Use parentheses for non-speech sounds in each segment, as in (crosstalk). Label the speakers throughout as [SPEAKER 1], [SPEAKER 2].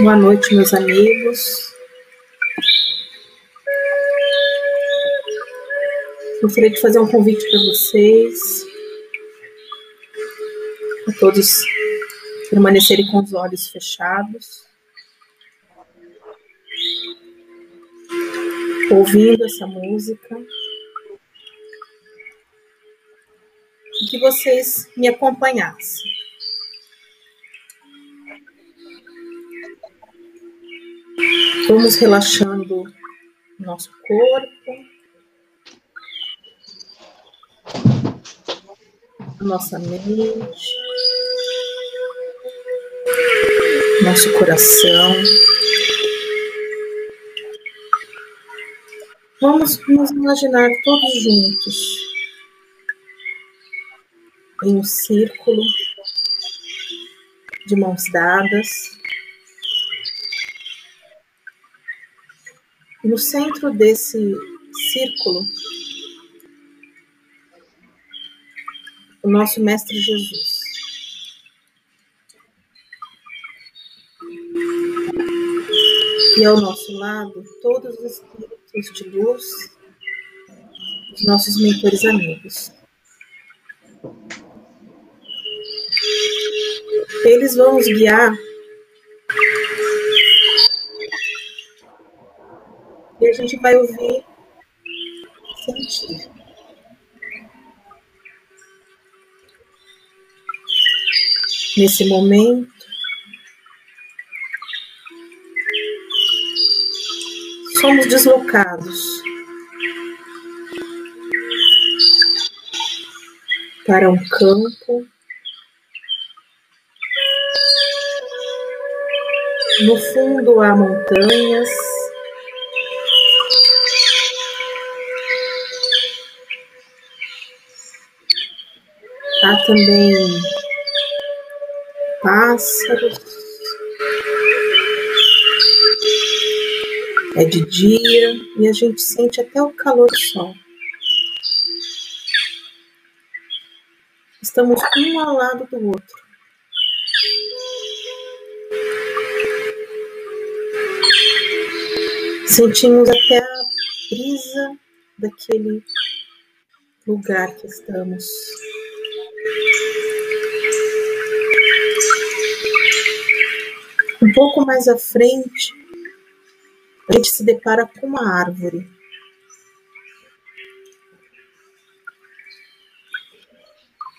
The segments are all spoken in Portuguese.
[SPEAKER 1] Boa noite, meus amigos. Gostaria de fazer um convite para vocês, a todos permanecerem com os olhos fechados, ouvindo essa música, e que vocês me acompanhassem. Vamos relaxando nosso corpo, nossa mente, nosso coração. Vamos nos imaginar todos juntos em um círculo de mãos dadas. No centro desse círculo, o nosso Mestre Jesus. E ao nosso lado, todos os espíritos de luz, os nossos mentores amigos. Eles vão nos guiar e a gente vai ouvir, sentir. Nesse momento, somos deslocados para um campo no fundo há montanhas Há também pássaros. É de dia e a gente sente até o calor do sol. Estamos um ao lado do outro. Sentimos até a brisa daquele lugar que estamos. Um pouco mais à frente, a gente se depara com uma árvore.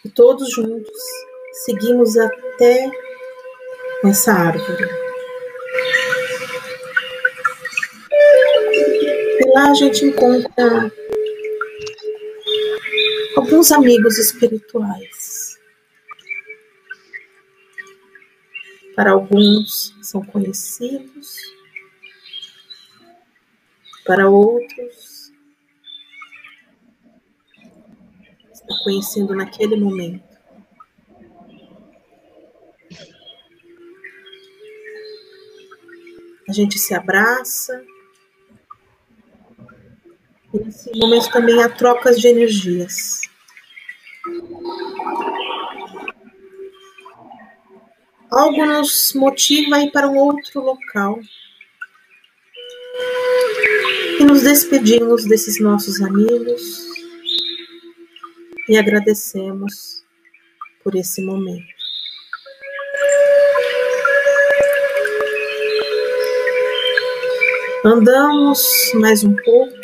[SPEAKER 1] E todos juntos seguimos até essa árvore. E lá a gente encontra alguns amigos espirituais. Para alguns são conhecidos, para outros está conhecendo naquele momento. A gente se abraça. Nesse momento também há trocas de energias. algo nos motiva a ir para um outro local. E nos despedimos desses nossos amigos e agradecemos por esse momento. Andamos mais um pouco.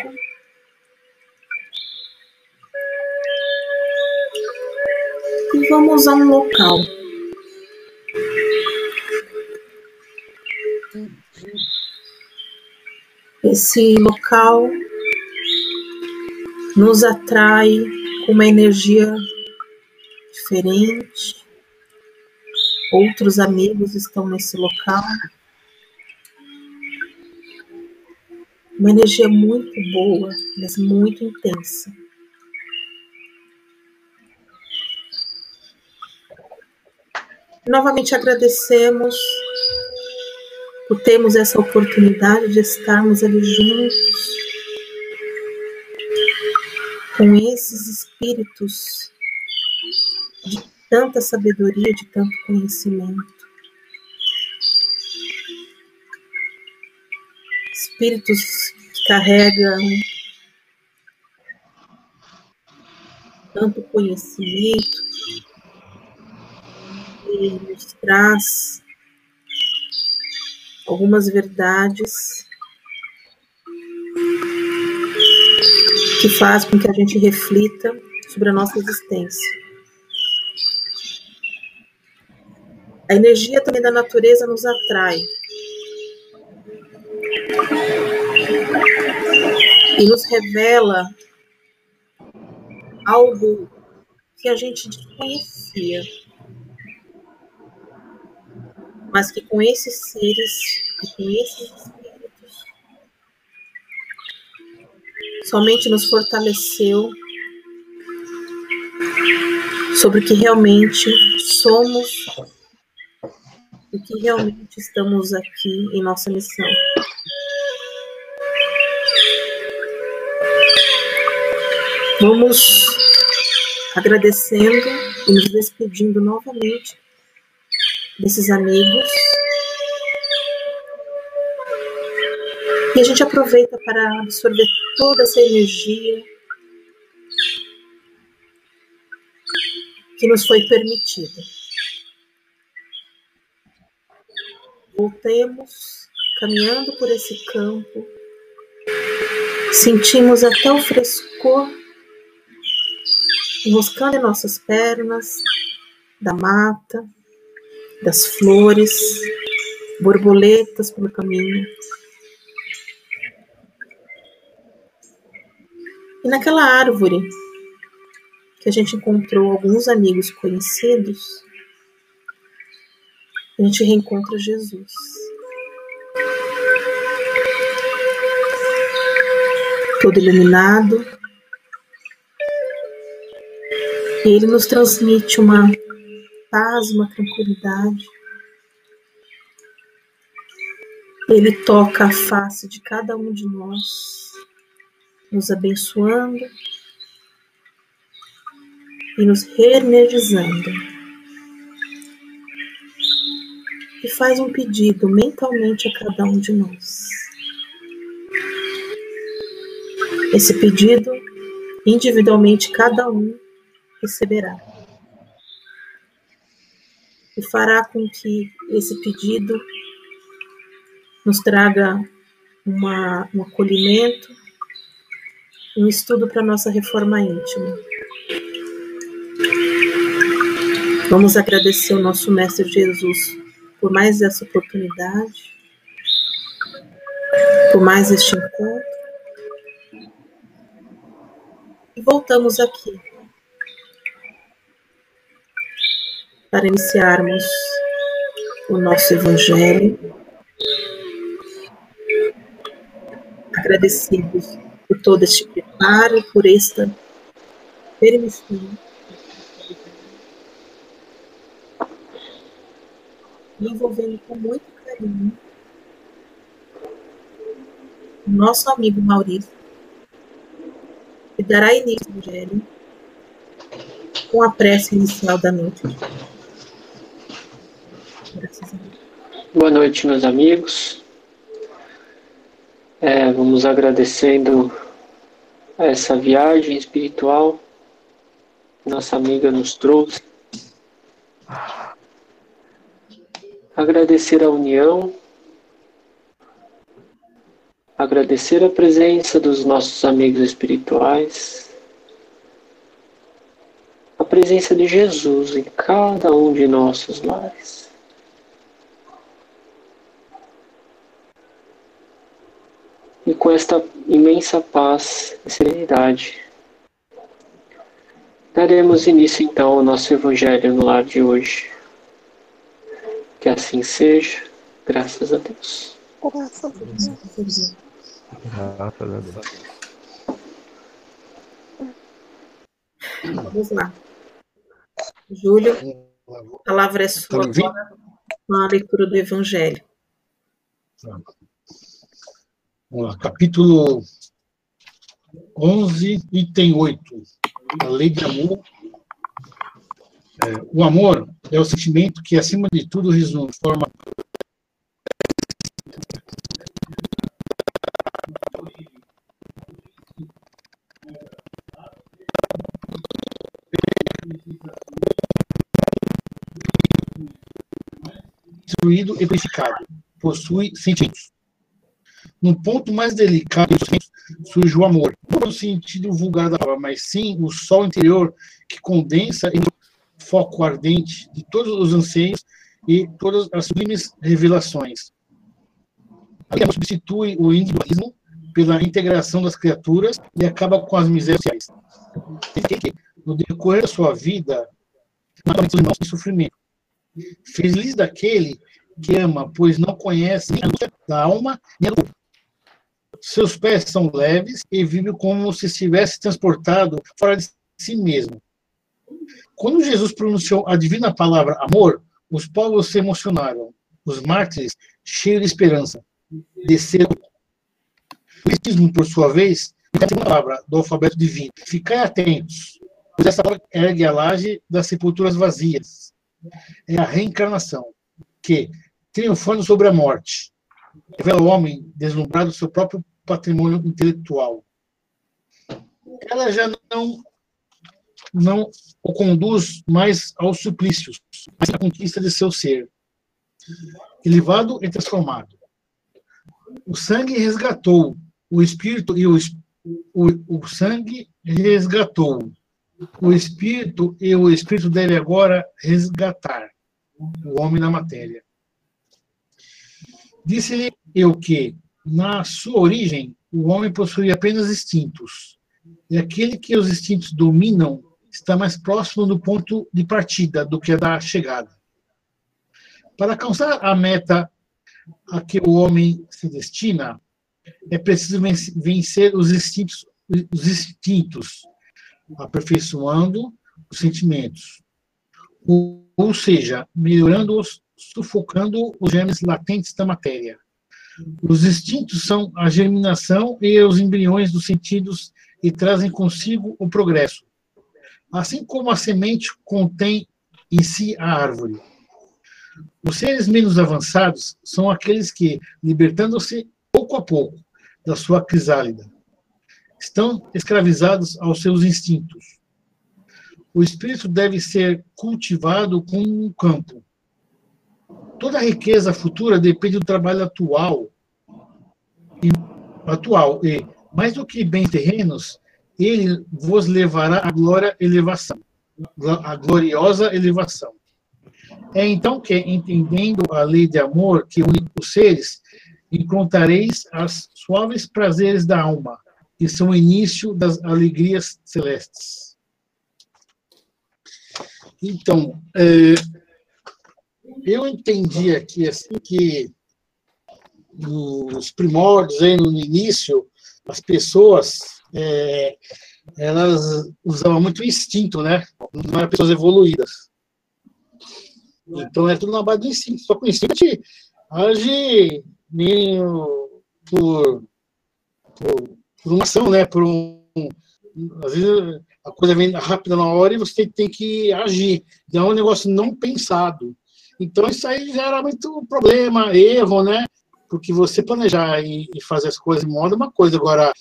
[SPEAKER 1] Vamos a um local Esse local nos atrai com uma energia diferente. Outros amigos estão nesse local. Uma energia muito boa, mas muito intensa. Novamente agradecemos por termos essa oportunidade de estarmos ali juntos com esses espíritos de tanta sabedoria, de tanto conhecimento. espíritos que carregam tanto conhecimento e nos traz algumas verdades que faz com que a gente reflita sobre a nossa existência. A energia também da natureza nos atrai. E nos revela algo que a gente desconhecia. Mas que com esses seres com esses espíritos somente nos fortaleceu sobre o que realmente somos e que realmente estamos aqui em nossa missão. Vamos agradecendo e nos despedindo novamente desses amigos. E a gente aproveita para absorver toda essa energia que nos foi permitida. Voltemos caminhando por esse campo, sentimos até o frescor enroscando em nossas pernas, da mata, das flores, borboletas pelo caminho. E naquela árvore que a gente encontrou alguns amigos conhecidos, a gente reencontra Jesus. Todo iluminado, e ele nos transmite uma paz, uma tranquilidade. Ele toca a face de cada um de nós, nos abençoando e nos reenergizando. E faz um pedido mentalmente a cada um de nós. Esse pedido, individualmente, cada um receberá. E fará com que esse pedido nos traga uma, um acolhimento, um estudo para nossa reforma íntima. Vamos agradecer ao nosso Mestre Jesus por mais essa oportunidade, por mais este encontro. E voltamos aqui para iniciarmos o nosso Evangelho. Agradecidos por todo este preparo, por esta permissão. Envolvendo com muito carinho o nosso amigo Maurício, que dará início ao Evangelho com a prece inicial da noite.
[SPEAKER 2] Boa noite, meus amigos. É, vamos agradecendo essa viagem espiritual que nossa amiga nos trouxe. Agradecer a união, agradecer a presença dos nossos amigos espirituais, a presença de Jesus em cada um de nossos lares. E com esta imensa paz e serenidade. Daremos início então ao nosso Evangelho no lar de hoje. Que assim seja, graças a Deus. Graças a Deus.
[SPEAKER 1] Graças a Deus. Vamos lá. Júlio, a palavra é sua agora com a leitura do Evangelho.
[SPEAKER 3] Vamos lá, capítulo 11, item 8, a lei de amor. É, o amor é o sentimento que, acima de tudo, resume de forma instruído e verificado, possui sentidos. No ponto mais delicado surge o amor, não no sentido vulgar da palavra, mas sim o sol interior que condensa em foco ardente de todos os anseios e todas as sublimes revelações. A substitui o individualismo pela integração das criaturas e acaba com as misérias sociais. No decorrer da sua vida, irmãos têm sofrimento. Feliz daquele que ama, pois não conhece nem a da alma nem a do corpo. Seus pés são leves e vive como se estivesse transportado fora de si mesmo. Quando Jesus pronunciou a divina palavra amor, os povos se emocionaram. Os mártires, cheios de esperança, desceram o Espiritismo, por sua vez, é a palavra do alfabeto divino. Ficai atentos, pois essa palavra ergue a laje das sepulturas vazias. É a reencarnação, que, triunfando sobre a morte, revela ao homem deslumbrado seu próprio patrimônio intelectual. Ela já não, não o conduz mais aos suplícios, mas à conquista de seu ser, elevado e transformado. O sangue resgatou o espírito e o, o, o sangue resgatou. O espírito e o espírito deve agora resgatar o homem na matéria. Disse-lhe eu que, na sua origem, o homem possui apenas instintos. E aquele que os instintos dominam está mais próximo do ponto de partida do que da chegada. Para alcançar a meta a que o homem se destina, é preciso vencer os instintos, os instintos aperfeiçoando os sentimentos. Ou, ou seja, melhorando-os, sufocando os germes latentes da matéria. Os instintos são a germinação e os embriões dos sentidos e trazem consigo o progresso. Assim como a semente contém em si a árvore. Os seres menos avançados são aqueles que, libertando-se pouco a pouco, da sua crisálida. Estão escravizados aos seus instintos. O espírito deve ser cultivado como um campo. Toda a riqueza futura depende do trabalho atual. E, atual e, mais do que bens terrenos, ele vos levará à glória elevação, a gloriosa elevação. É então que, entendendo a lei de amor que une os seres, encontrareis as suaves prazeres da alma, que são o início das alegrias celestes. Então, é, eu entendi aqui assim que nos primórdios, aí, no início, as pessoas é, elas usavam muito instinto, né? Não eram pessoas evoluídas. Então é tudo na base do instinto. Só o instinto age meio por, por, por, uma ação, né? Por um, às vezes a coisa vem rápida na hora e você tem que agir. Então é um negócio não pensado. Então isso aí gera muito problema, erro, né? Porque você planejar e, e fazer as coisas em modo é uma coisa. Agora,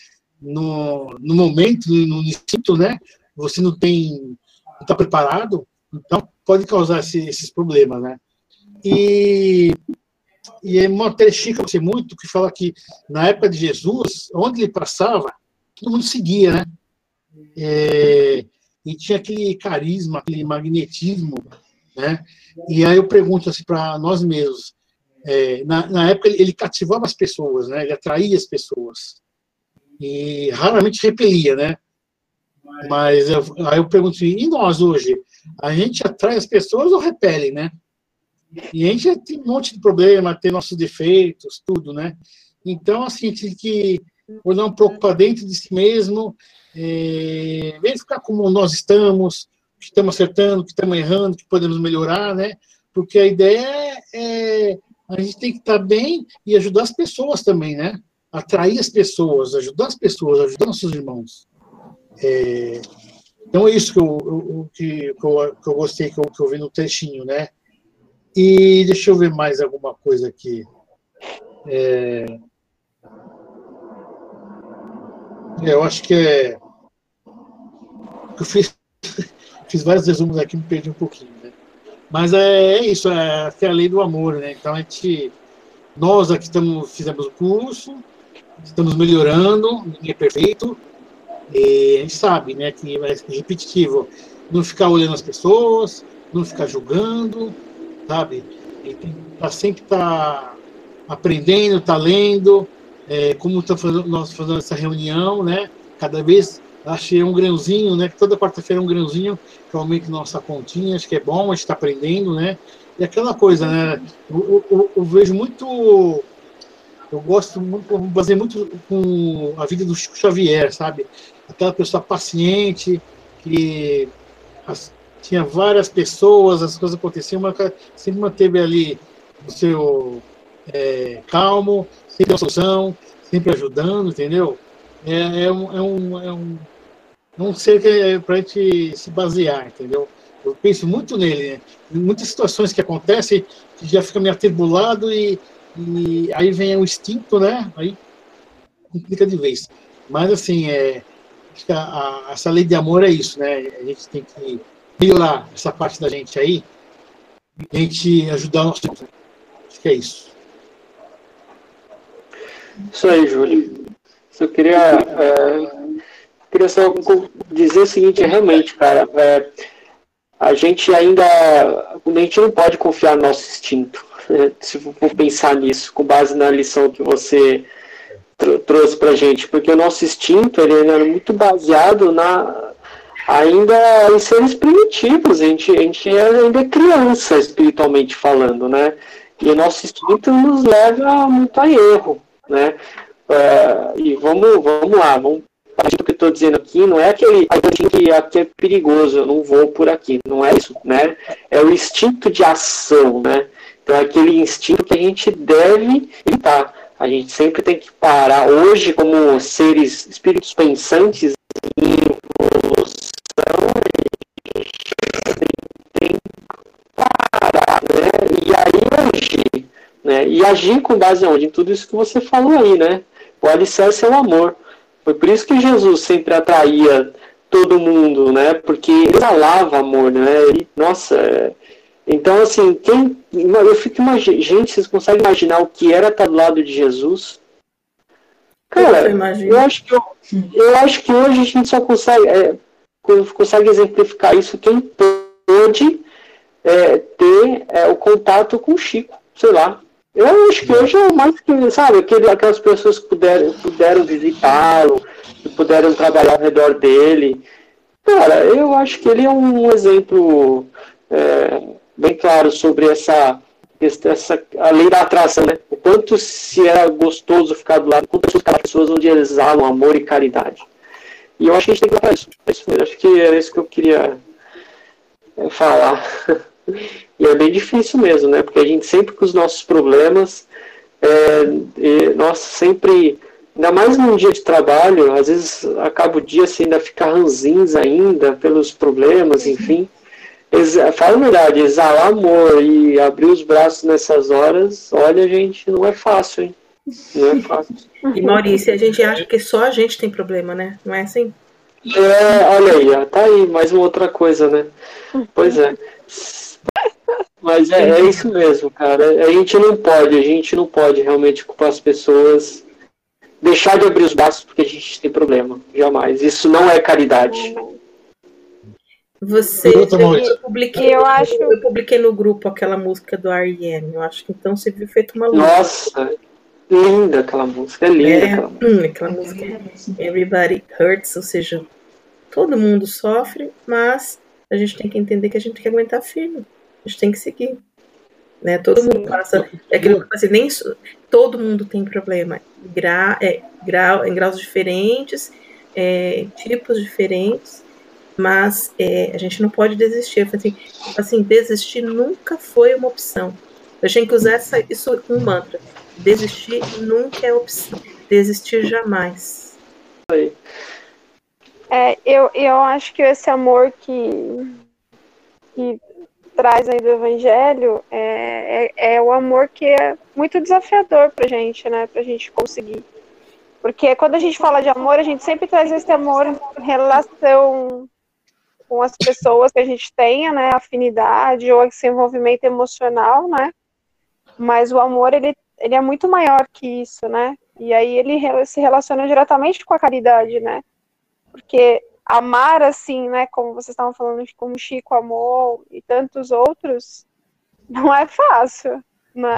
[SPEAKER 3] no, no momento, no instinto, né? Você não tem, está preparado, então pode causar esse, esses problemas, né? E e é uma trechinha que eu sei muito, que fala que na época de Jesus, onde ele passava, todo mundo seguia, né? É, e tinha aquele carisma, aquele magnetismo, né? E aí eu pergunto assim para nós mesmos, é, na, na, época ele, cativava as pessoas, né? Ele atraía as pessoas e raramente repelia, né? Mas eu, aí eu pergunto assim, e nós hoje, a gente atrai as pessoas ou repele, né? E a gente tem um monte de problema, tem nossos defeitos, tudo, né? Então, assim, tem que olhar um pouco para dentro de si mesmo, é, verificar como nós estamos, que estamos acertando, que estamos errando, que podemos melhorar, né? Porque a ideia é, é a gente tem que estar bem e ajudar as pessoas também, né? Atrair as pessoas, ajudar as pessoas, ajudar nossos irmãos. É, então é isso que eu, eu que, que, eu, que eu gostei, que eu, que eu vi no trechinho, né? E deixa eu ver mais alguma coisa aqui. É... Eu acho que é. Eu fiz, (laughs) fiz vários resumos aqui, me perdi um pouquinho. Né? Mas é, é isso, é, é a lei do amor, né? Então a gente, nós aqui estamos, fizemos o curso, estamos melhorando, ninguém é perfeito, e a gente sabe, né, que é repetitivo, não ficar olhando as pessoas, não ficar julgando, sabe? E tem, tá sempre tá aprendendo, tá lendo, é, como tá fazendo, nós fazendo essa reunião, né? Cada vez achei um grãozinho, né? Toda quarta-feira um grãozinho que aumenta nossa continha, acho que é bom, a gente está aprendendo, né? E aquela coisa, né? Eu, eu, eu, vejo muito, eu gosto muito, fazer muito com a vida do Chico Xavier, sabe? Aquela pessoa paciente que as, tinha várias pessoas, as coisas aconteciam, mas sempre manteve ali o seu é, calmo, sempre a solução, sempre ajudando, entendeu? É, é, um, é, um, é um, um ser que é para a gente se basear, entendeu? Eu penso muito nele, né? Muitas situações que acontecem, que já fica meio atribulado e, e aí vem o instinto, né? Aí complica de vez. Mas, assim, é, acho que a, a, essa lei de amor é isso, né? A gente tem que melhorar essa parte da gente aí a gente ajudar o nosso. Acho que é isso.
[SPEAKER 2] Isso aí, Júlio. Eu queria, é, queria só dizer o seguinte, realmente, cara, é, a gente ainda, a gente não pode confiar no nosso instinto, né, se for pensar nisso, com base na lição que você tr trouxe pra gente, porque o nosso instinto, ele é muito baseado na, ainda em seres primitivos, a gente, a gente é ainda é criança, espiritualmente falando, né, e o nosso instinto nos leva muito a erro, né? É, e vamos, vamos lá, vamos do que eu estou dizendo aqui, não é aquele que aqui é perigoso, eu não vou por aqui, não é isso, né? É o instinto de ação, né? Então é aquele instinto que a gente deve evitar. A gente sempre tem que parar. Hoje, como seres, espíritos pensantes em evolução, a gente tem que parar, né? E aí agir, né? E agir com base onde? Em tudo isso que você falou aí, né? O alicerce é o amor. Foi por isso que Jesus sempre atraía todo mundo, né? Porque ele exalava amor, né? E, nossa, é... então assim, quem eu fico imaginando, gente, vocês conseguem imaginar o que era estar do lado de Jesus? Cara, eu, eu acho que eu, eu, acho que hoje a gente só consegue é, consegue exemplificar isso quem pôde é, ter é, o contato com o Chico, sei lá, eu acho que hoje é mais que, sabe, aquele, aquelas pessoas que puderam, puderam visitá-lo, que puderam trabalhar ao redor dele. Cara, eu acho que ele é um exemplo é, bem claro sobre essa, essa a lei da atração, né? O quanto se era gostoso ficar do lado, quantas pessoas onde exalam amor e caridade. E eu acho que a gente tem que falar isso. Eu acho que era isso que eu queria é, falar. (laughs) E é bem difícil mesmo, né? Porque a gente sempre com os nossos problemas, é, nossa, sempre, ainda mais num dia de trabalho, às vezes acaba o dia assim, ainda ficar ranzinza ainda pelos problemas, enfim. Fala a verdade, exalar amor e abrir os braços nessas horas, olha, gente, não é fácil, hein? Não é fácil.
[SPEAKER 1] E Maurício, a gente acha que só a gente tem problema, né? Não é assim?
[SPEAKER 2] É, olha aí, tá aí, mais uma outra coisa, né? Pois é. Mas é, é, isso mesmo, cara. A gente não pode, a gente não pode realmente culpar as pessoas, deixar de abrir os braços porque a gente tem problema. Jamais. Isso não é caridade.
[SPEAKER 1] Você, eu, eu, publiquei, eu, acho... eu publiquei no grupo aquela música do R.E.M. Eu acho que então você viu feito uma
[SPEAKER 2] música. Nossa, linda aquela música, é linda é, aquela música.
[SPEAKER 1] Hum, aquela música. Everybody hurts, ou seja, todo mundo sofre, mas a gente tem que entender que a gente tem que aguentar firme a gente tem que seguir. Né? Todo Sim. mundo passa. É aquilo que assim, nem todo mundo tem problema. Gra, é, grau, em graus diferentes, é, tipos diferentes, mas é, a gente não pode desistir. Assim, assim, desistir nunca foi uma opção. A gente tem que usar essa, isso um mantra. Desistir nunca é opção. Desistir jamais.
[SPEAKER 4] É, eu, eu acho que esse amor que, que traz aí do Evangelho é, é, é o amor que é muito desafiador pra gente, né? Pra gente conseguir. Porque quando a gente fala de amor, a gente sempre traz esse amor em relação com as pessoas que a gente tenha, né, afinidade ou esse envolvimento emocional, né? Mas o amor, ele, ele é muito maior que isso, né? E aí ele se relaciona diretamente com a caridade, né? Porque amar assim, né, como vocês estavam falando, como Chico amou e tantos outros, não é fácil, né?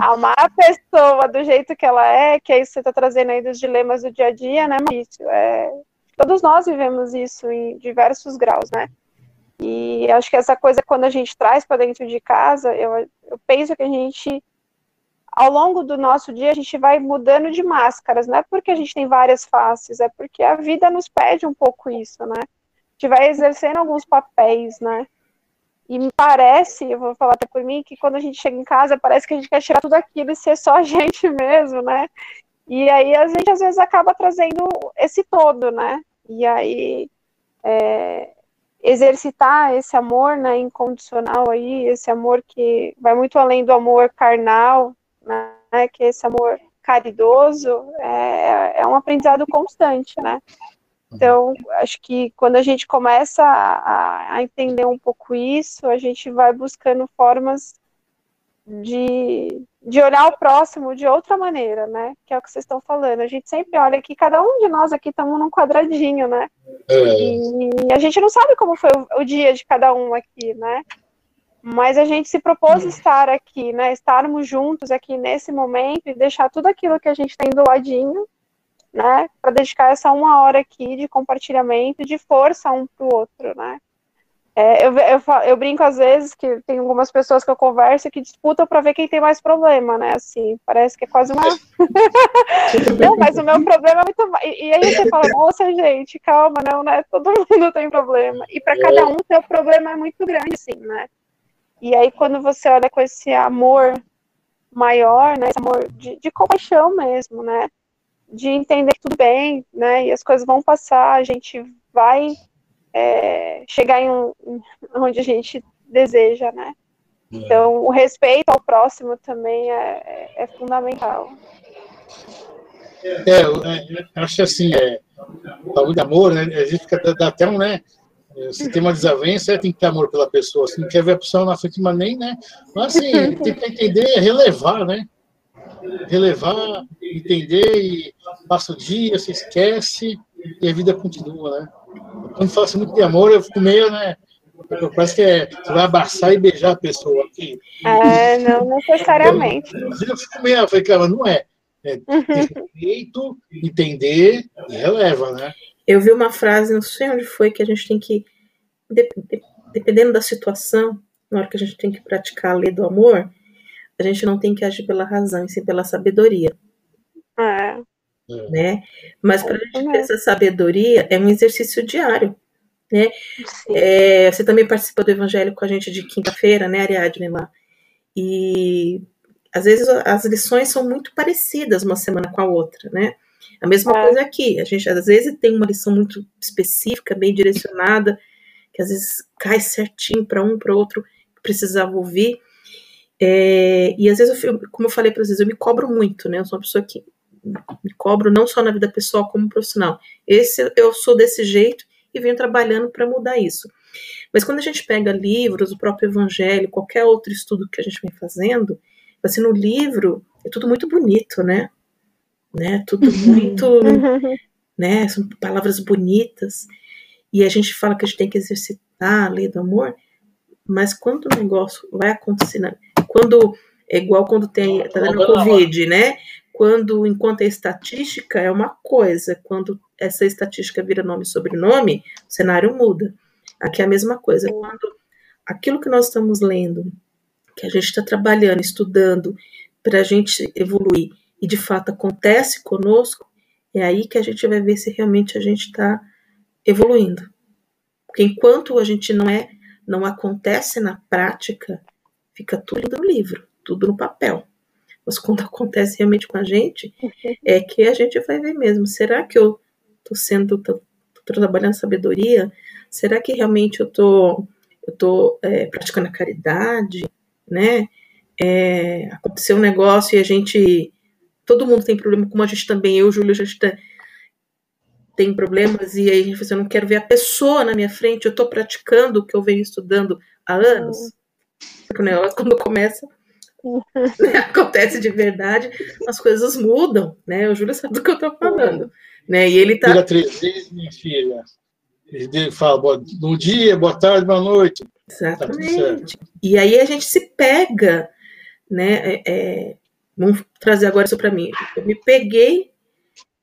[SPEAKER 4] Amar a pessoa do jeito que ela é, que é isso que você está trazendo aí dos dilemas do dia a dia, né, Maurício? É, todos nós vivemos isso em diversos graus, né? E acho que essa coisa, quando a gente traz para dentro de casa, eu, eu penso que a gente, ao longo do nosso dia, a gente vai mudando de máscaras. Não é porque a gente tem várias faces, é porque a vida nos pede um pouco isso, né? A gente vai exercendo alguns papéis, né? E me parece, eu vou falar até por mim, que quando a gente chega em casa, parece que a gente quer tirar tudo aquilo e ser só a (laughs) gente mesmo, né? E aí a gente às vezes acaba trazendo esse todo, né? E aí é, exercitar esse amor né, incondicional aí, esse amor que vai muito além do amor carnal, né? Que é esse amor caridoso, é, é um aprendizado constante, né? Então, acho que quando a gente começa a, a, entender um pouco isso, a gente vai buscando formas de, de olhar o próximo de outra maneira, né? Que é o que vocês estão falando. A gente sempre olha que cada um de nós aqui estamos num quadradinho, né? É. E, a gente não sabe como foi o, o, dia de cada um aqui, né? Mas a gente se propôs estar aqui, né? Estarmos juntos aqui nesse momento e deixar tudo aquilo que a gente tem do ladinho né, para dedicar essa uma hora aqui de compartilhamento, de força um para o outro, né. É, eu, eu, eu, brinco às vezes que tem algumas pessoas que eu converso que disputam para ver quem tem mais problema, né? Assim, parece que é quase uma. (laughs) não, mas o meu problema é muito mais. E, e, aí você fala, nossa, gente, calma, não, né? Todo (laughs) mundo tem problema. E para cada um, seu problema é muito grande, sim, né? E aí, quando você olha com esse amor maior, né? Esse amor de, de compaixão mesmo, né? de entender que tudo bem, né? E as coisas vão passar, a gente vai é, chegar em, um, (laughs) onde a gente deseja, né? É. Então, o respeito ao próximo também é, é, fundamental.
[SPEAKER 3] É, eu, é, acho assim, é, e amor, né? A gente fica dá até um, né? Se tem uma desavença, tem que ter amor pela pessoa. Se não quer ver a pessoa na frente, mas nem, né? Mas assim, tem que entender, relevar, né? relevar, entender e passa o dia, se esquece e a vida continua, né? Quando fala assim muito de amor, eu fico meio, né? Parece que é, você vai abraçar e beijar a pessoa aqui.
[SPEAKER 4] É, não necessariamente.
[SPEAKER 3] Eu fico meio, eu falei, cara, não é. É respeito, entender e releva, né?
[SPEAKER 1] Eu vi uma frase, não sei onde foi, que a gente tem que, dependendo da situação, na hora que a gente tem que praticar a lei do amor, a gente não tem que agir pela razão, e sim pela sabedoria.
[SPEAKER 4] É.
[SPEAKER 1] Né? Mas para a gente ter essa sabedoria é um exercício diário. Né? É, você também participa do evangelho com a gente de quinta-feira, né, Ariadne lá? E às vezes as lições são muito parecidas uma semana com a outra, né? A mesma é. coisa aqui. A gente às vezes tem uma lição muito específica, bem direcionada, que às vezes cai certinho para um, para outro, que precisava ouvir. É, e às vezes, eu, como eu falei para vocês, eu me cobro muito, né? Eu sou uma pessoa que me cobro não só na vida pessoal como profissional. Esse eu sou desse jeito e venho trabalhando para mudar isso. Mas quando a gente pega livros, o próprio Evangelho, qualquer outro estudo que a gente vem fazendo, assim, no livro é tudo muito bonito, né? Né? Tudo muito, (laughs) né? São palavras bonitas. E a gente fala que a gente tem que exercitar a lei do amor, mas quando o negócio vai acontecer, quando é igual quando tem tá dando Covid, né? Quando, enquanto é estatística, é uma coisa. Quando essa estatística vira nome e sobrenome, o cenário muda. Aqui é a mesma coisa. Quando aquilo que nós estamos lendo, que a gente está trabalhando, estudando, para a gente evoluir, e de fato acontece conosco, é aí que a gente vai ver se realmente a gente está evoluindo. Porque enquanto a gente não é, não acontece na prática, fica tudo no livro, tudo no papel. Mas quando (laughs) acontece realmente com a gente, é que a gente vai ver mesmo. Será que eu estou sendo, tô, tô, trabalhando sabedoria? Será que realmente eu tô, eu tô é, praticando a caridade, né? É, aconteceu um negócio e a gente, todo mundo tem problema, como a gente também, eu, Júlio, a gente tá, tem problemas e aí a gente fala assim, eu não quero ver a pessoa na minha frente, eu estou praticando o que eu venho estudando há anos. Porque o negócio, quando começa, (laughs) né, acontece de verdade, as coisas mudam, né? O Júlio sabe do que eu estou falando. Né? E ele tá.
[SPEAKER 3] Filha três vezes, minha filha. Ele fala bom dia, boa tarde, boa noite.
[SPEAKER 1] Exatamente. Tá e aí a gente se pega, né? É, é, vamos trazer agora isso para mim. Eu me peguei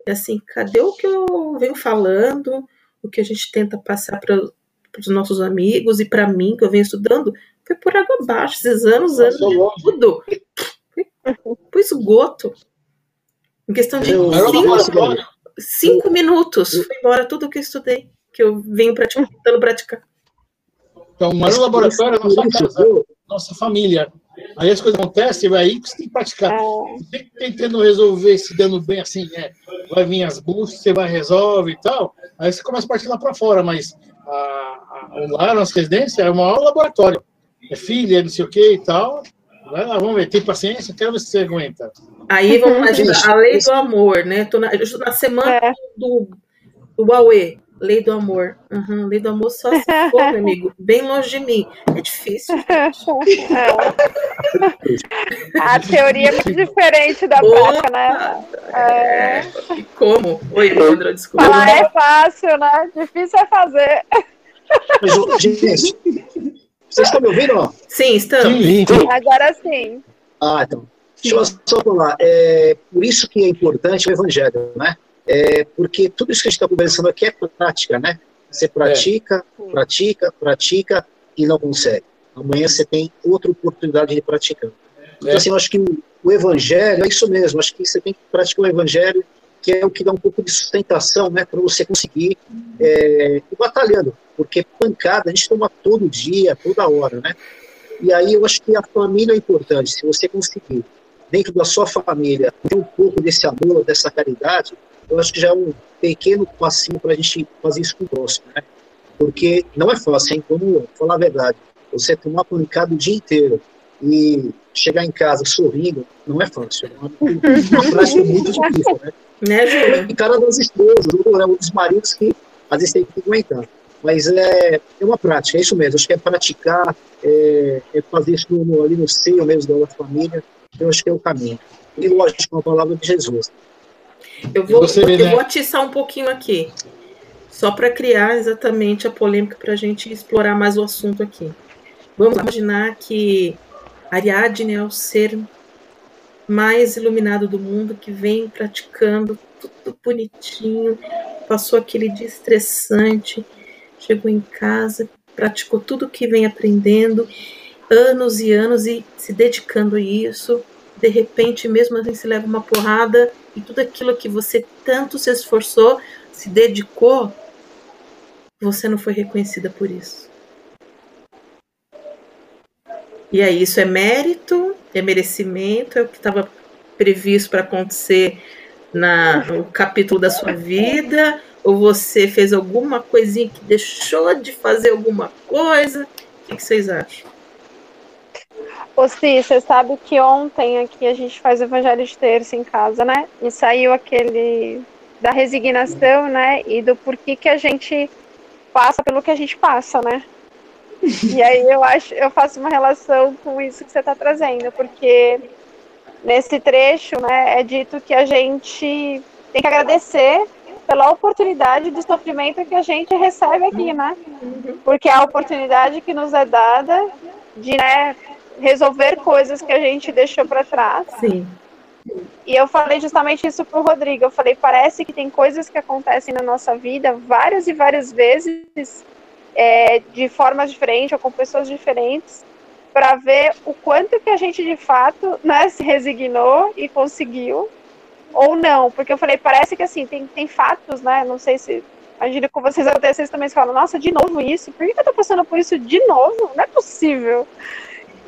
[SPEAKER 1] assim, cadê o que eu venho falando, o que a gente tenta passar para os nossos amigos e para mim, que eu venho estudando, foi por água abaixo, esses anos, anos de tudo. Foi esgoto. Em questão de cinco, cinco minutos, foi embora tudo o que eu estudei, que eu venho praticando, tentando praticar.
[SPEAKER 3] Então, o maior laboratório é a nossa casa, nossa família. Aí as coisas acontecem, aí que você tem que praticar. Que tentando resolver, se dando bem assim, é, vai vir as buscas, você vai resolve e tal. Aí você começa a partir lá para fora, mas a, a, lá, a nossa residência é o maior laboratório. É filha, é não sei o que e tal. Vai lá, vamos ver, tem paciência, quero ver se você aguenta.
[SPEAKER 1] Aí vamos (laughs) imaginar, a lei do amor, né? Tô na, na semana é. do, do Huawei. Lei do amor. Uhum, lei do amor só se for, meu amigo, (laughs) bem longe de mim. É difícil. (laughs) É.
[SPEAKER 4] A teoria é muito diferente da prática, né?
[SPEAKER 1] É. E como? Oi, Leandro, desculpa.
[SPEAKER 4] Falar é fácil, né? Difícil é fazer.
[SPEAKER 5] Mas, gente, vocês estão me ouvindo?
[SPEAKER 1] Sim, estamos.
[SPEAKER 4] Sim. Agora sim.
[SPEAKER 5] Ah, então. Deixa eu só falar. É, por isso que é importante o evangelho, né? É, porque tudo isso que a gente está conversando aqui é prática, né? Você pratica, é. pratica, pratica e não consegue. Amanhã você tem outra oportunidade de praticar. Então, é. assim, eu acho que o evangelho é isso mesmo. Acho que você tem que praticar o evangelho, que é o que dá um pouco de sustentação, né, para você conseguir é, ir batalhando. Porque pancada a gente toma todo dia, toda hora, né? E aí eu acho que a família é importante. Se você conseguir, dentro da sua família, ter um pouco desse amor, dessa caridade, eu acho que já é um pequeno passinho para a gente fazer isso com o próximo, né? Porque não é fácil, hein? Vamos falar a verdade. Você tomar pancada o dia inteiro e chegar em casa sorrindo, não é fácil. É uma, uma prática muito difícil, né?
[SPEAKER 1] Né?
[SPEAKER 5] E cara das esposas, né, dos maridos que às vezes tem que aguentar. Mas é, é uma prática, é isso mesmo. Acho que é praticar, é, é fazer isso no, ali no seio mesmo da família. Eu acho que é o caminho. E lógico, com a palavra de Jesus.
[SPEAKER 1] Eu vou, você, eu né? vou atiçar um pouquinho aqui, só para criar exatamente a polêmica para a gente explorar mais o assunto aqui. Vamos imaginar que Ariadne é o ser mais iluminado do mundo que vem praticando tudo bonitinho, passou aquele dia estressante, chegou em casa, praticou tudo que vem aprendendo, anos e anos e se dedicando a isso. De repente, mesmo assim, se leva uma porrada e tudo aquilo que você tanto se esforçou, se dedicou, você não foi reconhecida por isso. E aí, isso é mérito, é merecimento, é o que estava previsto para acontecer na, no capítulo da sua vida, ou você fez alguma coisinha que deixou de fazer alguma coisa? O que, que vocês acham?
[SPEAKER 4] Ô, Cis, você sabe que ontem aqui a gente faz o Evangelho de Terça em casa, né? E saiu aquele da resignação, né? E do porquê que a gente passa pelo que a gente passa, né? E aí eu acho, eu faço uma relação com isso que você está trazendo, porque nesse trecho, né, é dito que a gente tem que agradecer pela oportunidade de sofrimento que a gente recebe aqui, né? Porque é a oportunidade que nos é dada de, né, resolver coisas que a gente deixou para trás.
[SPEAKER 1] Sim.
[SPEAKER 4] E eu falei justamente isso pro Rodrigo. Eu falei, parece que tem coisas que acontecem na nossa vida várias e várias vezes, é, de formas diferentes ou com pessoas diferentes, para ver o quanto que a gente de fato né, se resignou e conseguiu, ou não. Porque eu falei, parece que assim, tem, tem fatos, né? Não sei se. Imagina com vocês até vocês também falam, nossa, de novo isso? Por que eu tô passando por isso de novo? Não é possível.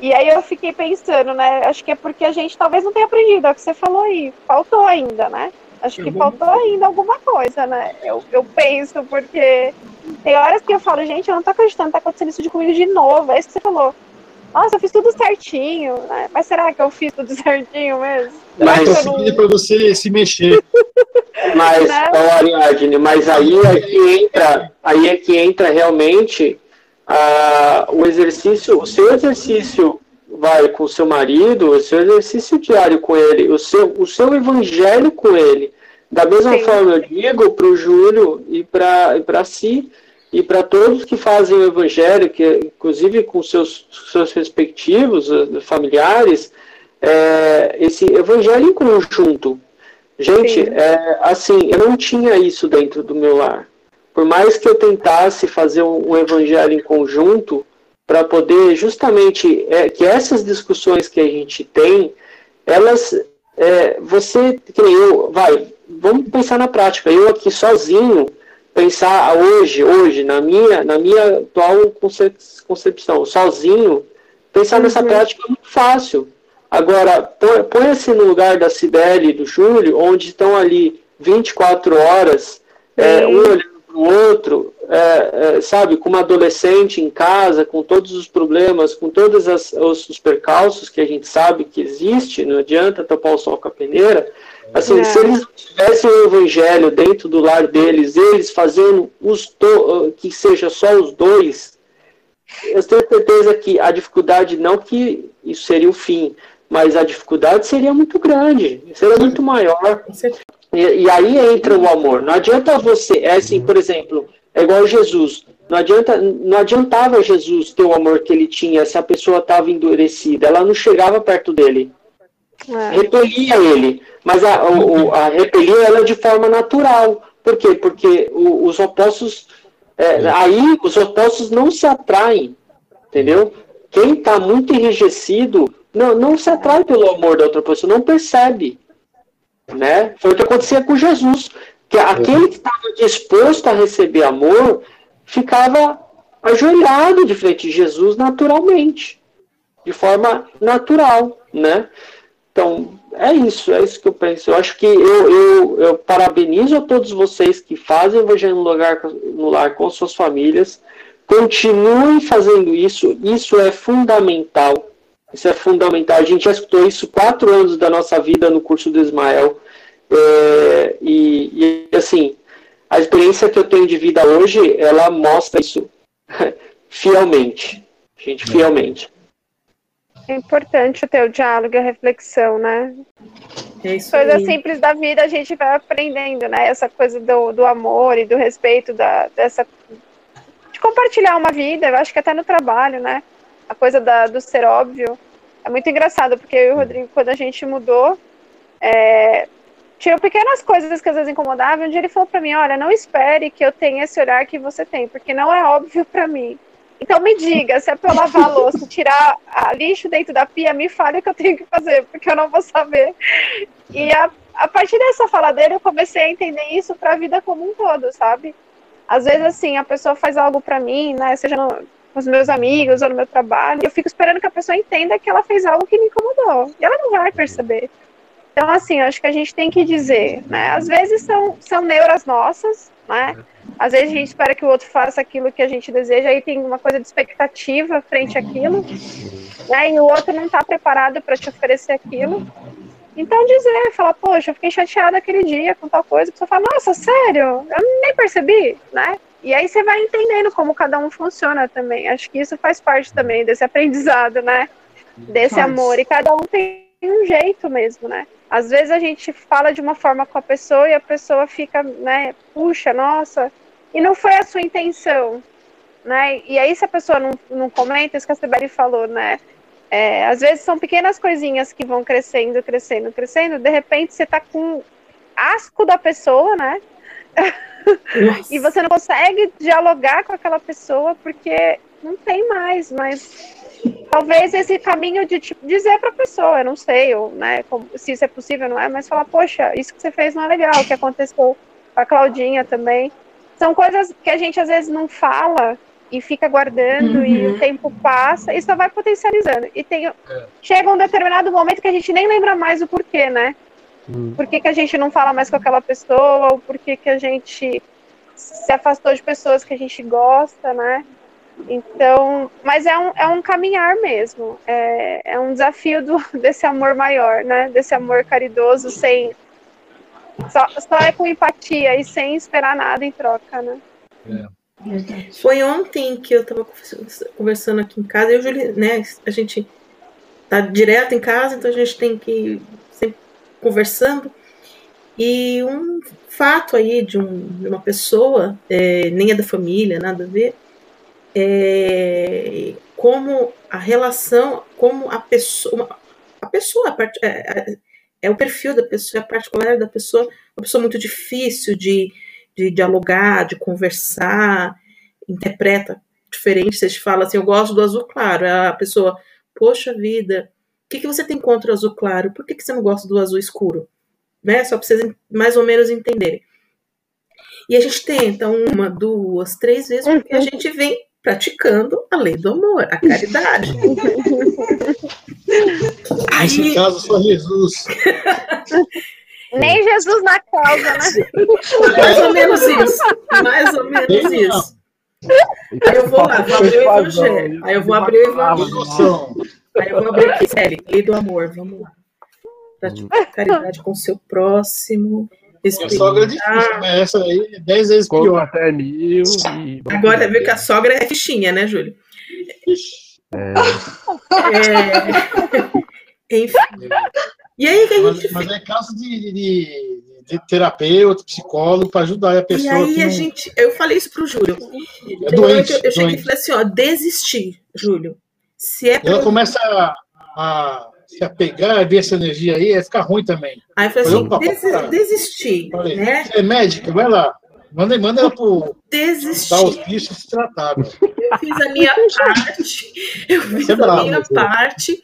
[SPEAKER 4] E aí eu fiquei pensando, né? Acho que é porque a gente talvez não tenha aprendido, é o que você falou aí. Faltou ainda, né? Acho que faltou ainda alguma coisa, né? Eu, eu penso, porque tem horas que eu falo, gente, eu não tô acreditando, tá acontecendo isso de comigo de novo. É isso que você falou. Nossa, eu fiz tudo certinho, né? Mas será que eu fiz tudo (laughs) certinho mesmo?
[SPEAKER 3] Mas eu não... pra você se mexer.
[SPEAKER 2] Mas, né? Ariadne, mas aí é que entra, aí é que entra realmente ah, o exercício, o seu exercício vai com o seu marido, o seu exercício diário com ele, o seu, o seu evangelho com ele. Da mesma Sim. forma, eu digo para o Júlio e para si, e para todos que fazem o evangelho, que inclusive com seus, seus respectivos eh, familiares, é, esse evangelho em conjunto. Gente, é, assim, eu não tinha isso dentro do meu lar. Por mais que eu tentasse fazer um, um evangelho em conjunto, para poder justamente é, que essas discussões que a gente tem, elas, é, você, que nem eu, vai, vamos pensar na prática. Eu aqui sozinho, pensar hoje, hoje, na minha, na minha atual concepção, sozinho, pensar uhum. nessa prática é muito fácil. Agora, põe-se no lugar da Cibele e do Júlio, onde estão ali 24 horas, é, um olhando para o outro, é, é, sabe, com uma adolescente em casa, com todos os problemas, com todos as, os, os, percalços que a gente sabe que existe, não adianta tapar o sol com a peneira. Assim, é. se eles tivessem o evangelho dentro do lar deles, eles fazendo os to, que seja só os dois, eu tenho certeza que a dificuldade, não que isso seria o fim, mas a dificuldade seria muito grande, seria muito maior. E, e, aí entra o amor. Não adianta você, é assim, por exemplo, é igual Jesus. Não, adianta, não adiantava Jesus ter o amor que ele tinha se a pessoa estava endurecida. Ela não chegava perto dele. É. Repelia ele. Mas a, o, a repelia ela de forma natural. Por quê? Porque o, os opostos. É, aí os opostos não se atraem. Entendeu? Quem está muito enrijecido não, não se atrai pelo amor da outra pessoa, não percebe. Né? Foi o que acontecia com Jesus. Que aquele que estava disposto a receber amor ficava ajoelhado de frente de Jesus naturalmente, de forma natural, né? Então, é isso, é isso que eu penso. Eu acho que eu, eu, eu parabenizo a todos vocês que fazem o Evangelho no, lugar, no lar com suas famílias. Continuem fazendo isso, isso é fundamental. Isso é fundamental. A gente já escutou isso quatro anos da nossa vida no curso do Ismael. É, e, e, assim, a experiência que eu tenho de vida hoje, ela mostra isso (laughs) fielmente. Gente, fielmente.
[SPEAKER 4] É importante ter o diálogo e a reflexão, né? É isso Coisas aí. simples da vida a gente vai aprendendo, né? Essa coisa do, do amor e do respeito, da, dessa, de compartilhar uma vida, eu acho que até no trabalho, né? A coisa da, do ser óbvio é muito engraçado, porque eu e o Rodrigo, quando a gente mudou, é, pequenas coisas que às vezes incomodavam. Um dia ele falou para mim: Olha, não espere que eu tenha esse olhar que você tem, porque não é óbvio para mim. Então me diga, se é para lavar a louça, tirar a lixo dentro da pia, me fale o que eu tenho que fazer, porque eu não vou saber. E a, a partir dessa fala dele, eu comecei a entender isso para a vida como um todo, sabe? Às vezes, assim, a pessoa faz algo para mim, né? Seja no, com os meus amigos ou no meu trabalho, eu fico esperando que a pessoa entenda que ela fez algo que me incomodou. E ela não vai perceber. Então, assim, acho que a gente tem que dizer, né? Às vezes são, são neuras nossas, né? Às vezes a gente espera que o outro faça aquilo que a gente deseja, aí tem uma coisa de expectativa frente àquilo, né? E o outro não está preparado para te oferecer aquilo. Então dizer, falar, poxa, eu fiquei chateada aquele dia com tal coisa, a pessoa fala, nossa, sério? Eu nem percebi, né? E aí você vai entendendo como cada um funciona também. Acho que isso faz parte também desse aprendizado, né? Desse faz. amor. E cada um tem um jeito mesmo, né? Às vezes a gente fala de uma forma com a pessoa e a pessoa fica, né, puxa, nossa, e não foi a sua intenção, né? E aí se a pessoa não, não comenta, isso que a Sibeli falou, né? É, às vezes são pequenas coisinhas que vão crescendo, crescendo, crescendo, de repente você tá com asco da pessoa, né? (laughs) e você não consegue dialogar com aquela pessoa porque não tem mais, mas talvez esse caminho de tipo, dizer para a pessoa, eu não sei, ou, né, como, se isso é possível, não é, mas falar, poxa, isso que você fez não é legal, o que aconteceu com a Claudinha também. São coisas que a gente às vezes não fala e fica guardando uhum. e o tempo passa e só vai potencializando. E tem, é. chega um determinado momento que a gente nem lembra mais o porquê, né? Hum. Por que, que a gente não fala mais com aquela pessoa? Ou por que, que a gente se afastou de pessoas que a gente gosta, né? Então, mas é um, é um caminhar mesmo. É, é um desafio do, (laughs) desse amor maior, né? Desse amor caridoso, sem, Só, só é com empatia e sem esperar nada em troca, né?
[SPEAKER 1] É. Foi ontem que eu estava conversando aqui em casa, eu e o Júlio, né? A gente tá direto em casa, então a gente tem que conversando. E um fato aí de, um, de uma pessoa, é, nem é da família, nada a ver, é, como a relação, como a pessoa, a pessoa é, é, é, o perfil da pessoa, é a particular da pessoa, uma pessoa muito difícil de, de dialogar, de conversar, interpreta diferente. Você fala assim, eu gosto do azul claro, a pessoa, poxa vida, que, que você tem contra o azul claro? Por que, que você não gosta do azul escuro? né? Só para vocês mais ou menos entenderem. E a gente tenta uma, duas, três vezes, porque a gente vem praticando a lei do amor, a caridade. (laughs)
[SPEAKER 3] Nesse caso, só Jesus. (laughs)
[SPEAKER 4] Nem Jesus na causa, né? (laughs)
[SPEAKER 1] Mais ou menos isso. Mais ou menos isso. Aí eu vou lá, vou abrir o evangelho. Aí eu vou abrir o evangelho. Aí eu vou abrir aqui, sério, lei do amor, vamos lá praticar uhum. caridade com o seu próximo.
[SPEAKER 3] A sogra é difícil, mas essa aí é dez vezes pior.
[SPEAKER 6] Até mil
[SPEAKER 1] e... Agora, viu que a sogra é fichinha, né, Júlio? É. é... Enfim. E aí que a
[SPEAKER 3] gente. Mas, mas é caso de, de, de terapeuta, psicólogo, para ajudar a pessoa.
[SPEAKER 1] E aí a não... gente. Eu falei isso pro Júlio. É doente, eu, eu cheguei e falei assim: ó, desistir, Júlio. Se é
[SPEAKER 3] pra... Ela começa a, a se apegar, ver essa energia aí, vai ficar ruim também.
[SPEAKER 1] Aí eu falei assim, desistir. Falei, né?
[SPEAKER 3] é médica, vai lá. Manda, manda ela pro
[SPEAKER 1] desistir.
[SPEAKER 3] os bichos se tratar.
[SPEAKER 1] Eu fiz a minha parte. Eu fiz é a bravo, minha parte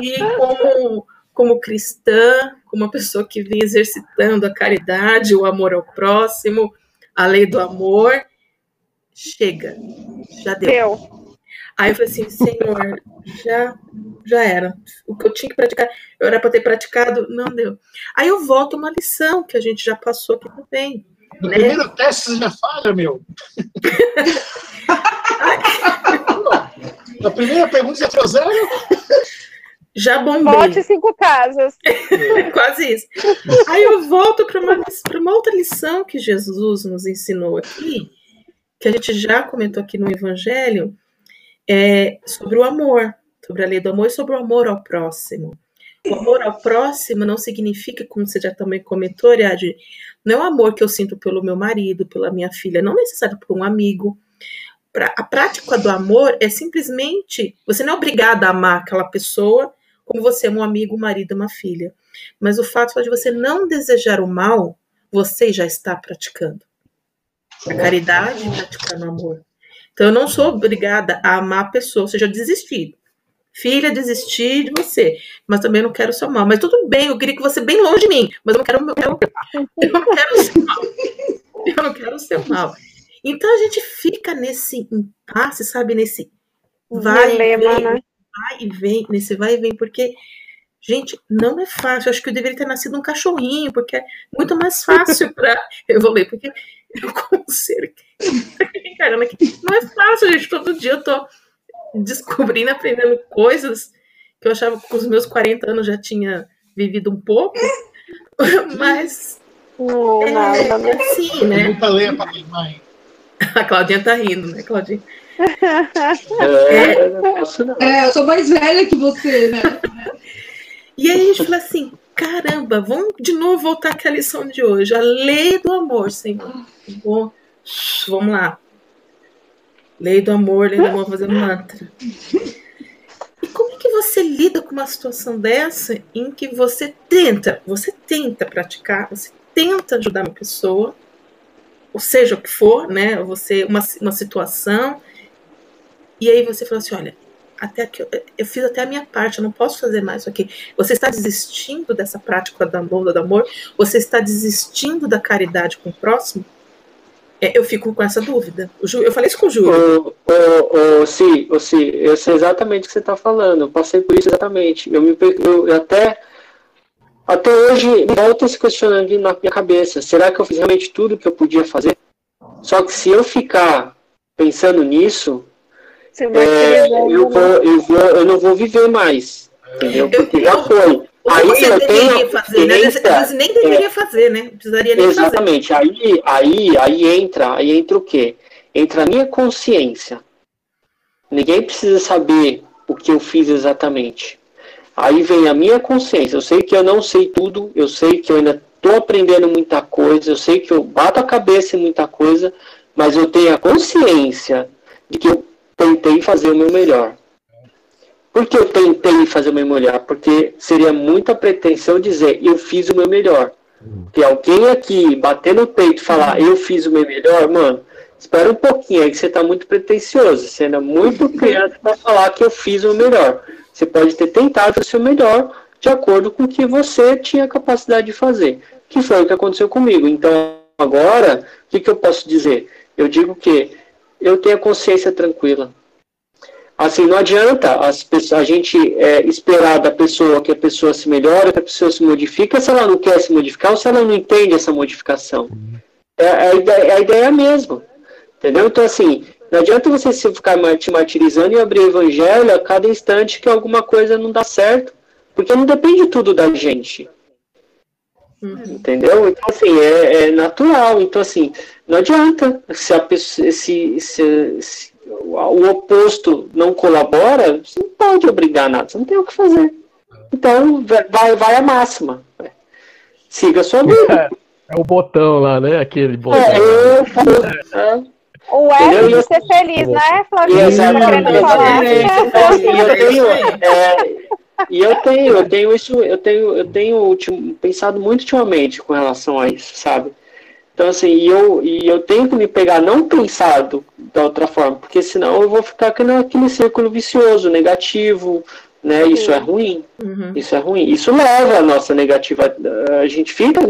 [SPEAKER 1] de como, como cristã, como uma pessoa que vem exercitando a caridade, o amor ao próximo, a lei do amor. Chega. Já deu. deu. Aí eu falei assim, Senhor, já, já era. O que eu tinha que praticar, eu era para ter praticado, não deu. Aí eu volto uma lição que a gente já passou aqui também.
[SPEAKER 3] No né? primeiro teste você já falha, meu. (laughs) Na primeira pergunta você tirou zero?
[SPEAKER 1] Já bombei.
[SPEAKER 4] Volte cinco casas. (laughs)
[SPEAKER 1] Quase isso. Aí eu volto para uma, uma outra lição que Jesus nos ensinou aqui, que a gente já comentou aqui no Evangelho, é sobre o amor, sobre a lei do amor e sobre o amor ao próximo. O amor ao próximo não significa, como você já também comentou, Ariadne, não é o amor que eu sinto pelo meu marido, pela minha filha, não necessário por um amigo. A prática do amor é simplesmente, você não é obrigada a amar aquela pessoa como você ama um amigo, um marido, uma filha. Mas o fato de você não desejar o mal, você já está praticando. A caridade praticando o amor. Então, eu não sou obrigada a amar a pessoa, ou seja, desistir. Filha, desistir de você, mas também não quero seu mal. Mas tudo bem, eu queria que você bem longe de mim, mas eu não quero o meu. Eu, eu não quero o seu mal. Eu não quero o seu mal. Então a gente fica nesse impasse, sabe? Nesse vai Dilema, e vem, né? vai e vem, nesse vai e vem, porque, gente, não é fácil. Eu acho que eu deveria ter nascido um cachorrinho, porque é muito mais fácil para evoluir, porque (laughs) eu ser (laughs) caramba, não é fácil, gente. Todo dia eu tô descobrindo, aprendendo coisas que eu achava que com os meus 40 anos já tinha vivido um pouco, (laughs) mas.
[SPEAKER 4] Não, é, nada, né?
[SPEAKER 1] Sim, né?
[SPEAKER 3] Nunca leia para minha mãe.
[SPEAKER 1] A Claudinha tá rindo, né, Claudinha?
[SPEAKER 7] É, é, eu sou mais velha que você, né?
[SPEAKER 1] E aí a gente fala assim, caramba, vamos de novo voltar àquela lição de hoje, a lei do amor, Senhor. Vamos lá. Lei do amor, lei do amor fazendo mantra. E como é que você lida com uma situação dessa em que você tenta, você tenta praticar, você tenta ajudar uma pessoa, ou seja o que for, né? Você uma, uma situação e aí você fala assim, olha, até aqui eu, fiz até a minha parte, eu não posso fazer mais aqui. Você está desistindo dessa prática da amor, do amor? Você está desistindo da caridade com o próximo? É, eu fico com essa dúvida. Eu falei isso com o Júlio.
[SPEAKER 2] Ô, ô, sim, sim, eu sei exatamente o que você está falando. Eu passei por isso exatamente. Eu, me, eu, eu até, até hoje volto se questionando na minha cabeça. Será que eu fiz realmente tudo que eu podia fazer? Só que se eu ficar pensando nisso, é, eu, vou, eu, vou, eu não vou viver mais. Entendeu? Porque já foi.
[SPEAKER 1] aí você deveria tenho, fazer, né? Vezes nem deveria é, fazer, né? Precisaria nem
[SPEAKER 2] exatamente. fazer. Exatamente. Aí, aí, aí entra, aí entra o quê? Entra a minha consciência. Ninguém precisa saber o que eu fiz exatamente. Aí vem a minha consciência. Eu sei que eu não sei tudo, eu sei que eu ainda estou aprendendo muita coisa, eu sei que eu bato a cabeça em muita coisa, mas eu tenho a consciência de que eu tentei fazer o meu melhor. Por que eu tentei fazer o meu melhor? Porque seria muita pretensão dizer eu fiz o meu melhor. Que alguém aqui bater no peito e falar eu fiz o meu melhor, mano, espera um pouquinho aí que você está muito pretencioso. Você ainda é muito (laughs) criança para falar que eu fiz o meu melhor. Você pode ter tentado o seu melhor de acordo com o que você tinha capacidade de fazer. Que foi o que aconteceu comigo. Então, agora, o que, que eu posso dizer? Eu digo que eu tenho a consciência tranquila. Assim, não adianta as pessoas, a gente é, esperar da pessoa que a pessoa se melhore, que a pessoa se modifique, se ela não quer se modificar ou se ela não entende essa modificação. É, é a, ideia, é a ideia mesmo. Entendeu? Então, assim, não adianta você se ficar te martirizando e abrir o evangelho a cada instante que alguma coisa não dá certo. Porque não depende tudo da gente. Uhum. Entendeu? Então, assim, é, é, natural. Então, assim, não adianta. Se, a pessoa, se, se, se o oposto não colabora, você não pode obrigar nada, você não tem o que fazer. Então, vai, vai a máxima. Siga a sua vida.
[SPEAKER 6] É, é o botão lá, né? Aquele botão.
[SPEAKER 4] É, eu, é. O F de ser feliz, né, Flavinho? Exatamente.
[SPEAKER 2] E eu tenho, é, e eu tenho, eu tenho isso, eu tenho, eu tenho pensado muito ultimamente com relação a isso, sabe? Então, assim, e eu, e eu tenho que me pegar não pensado da outra forma, porque senão eu vou ficar naquele círculo vicioso, negativo, né? Isso é ruim. Uhum. Isso é ruim. Isso leva a nossa negativa. A gente fica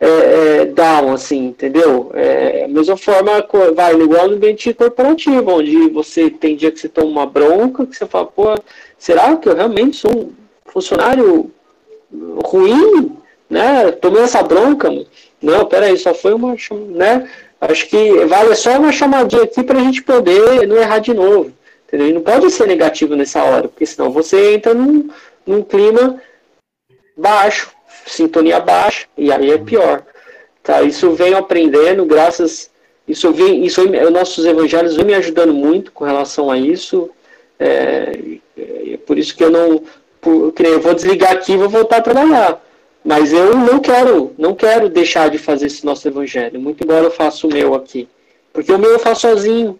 [SPEAKER 2] é, é, down, assim, entendeu? É, a mesma forma, vai igual no ambiente corporativo, onde você tem dia que você toma uma bronca, que você fala, pô, será que eu realmente sou um funcionário ruim? Né? Tomei essa bronca, não, peraí, só foi uma. Né? Acho que vale só uma chamadinha aqui para a gente poder não errar de novo. Entendeu? E não pode ser negativo nessa hora, porque senão você entra num, num clima baixo, sintonia baixa, e aí é pior. Tá? Isso venho aprendendo, graças. Isso vem, isso nossos evangelhos vêm me ajudando muito com relação a isso. É, é por isso que eu não. Por, eu vou desligar aqui e vou voltar a trabalhar. Mas eu não quero, não quero deixar de fazer esse nosso evangelho, muito embora eu faça o meu aqui. Porque o meu eu faço sozinho.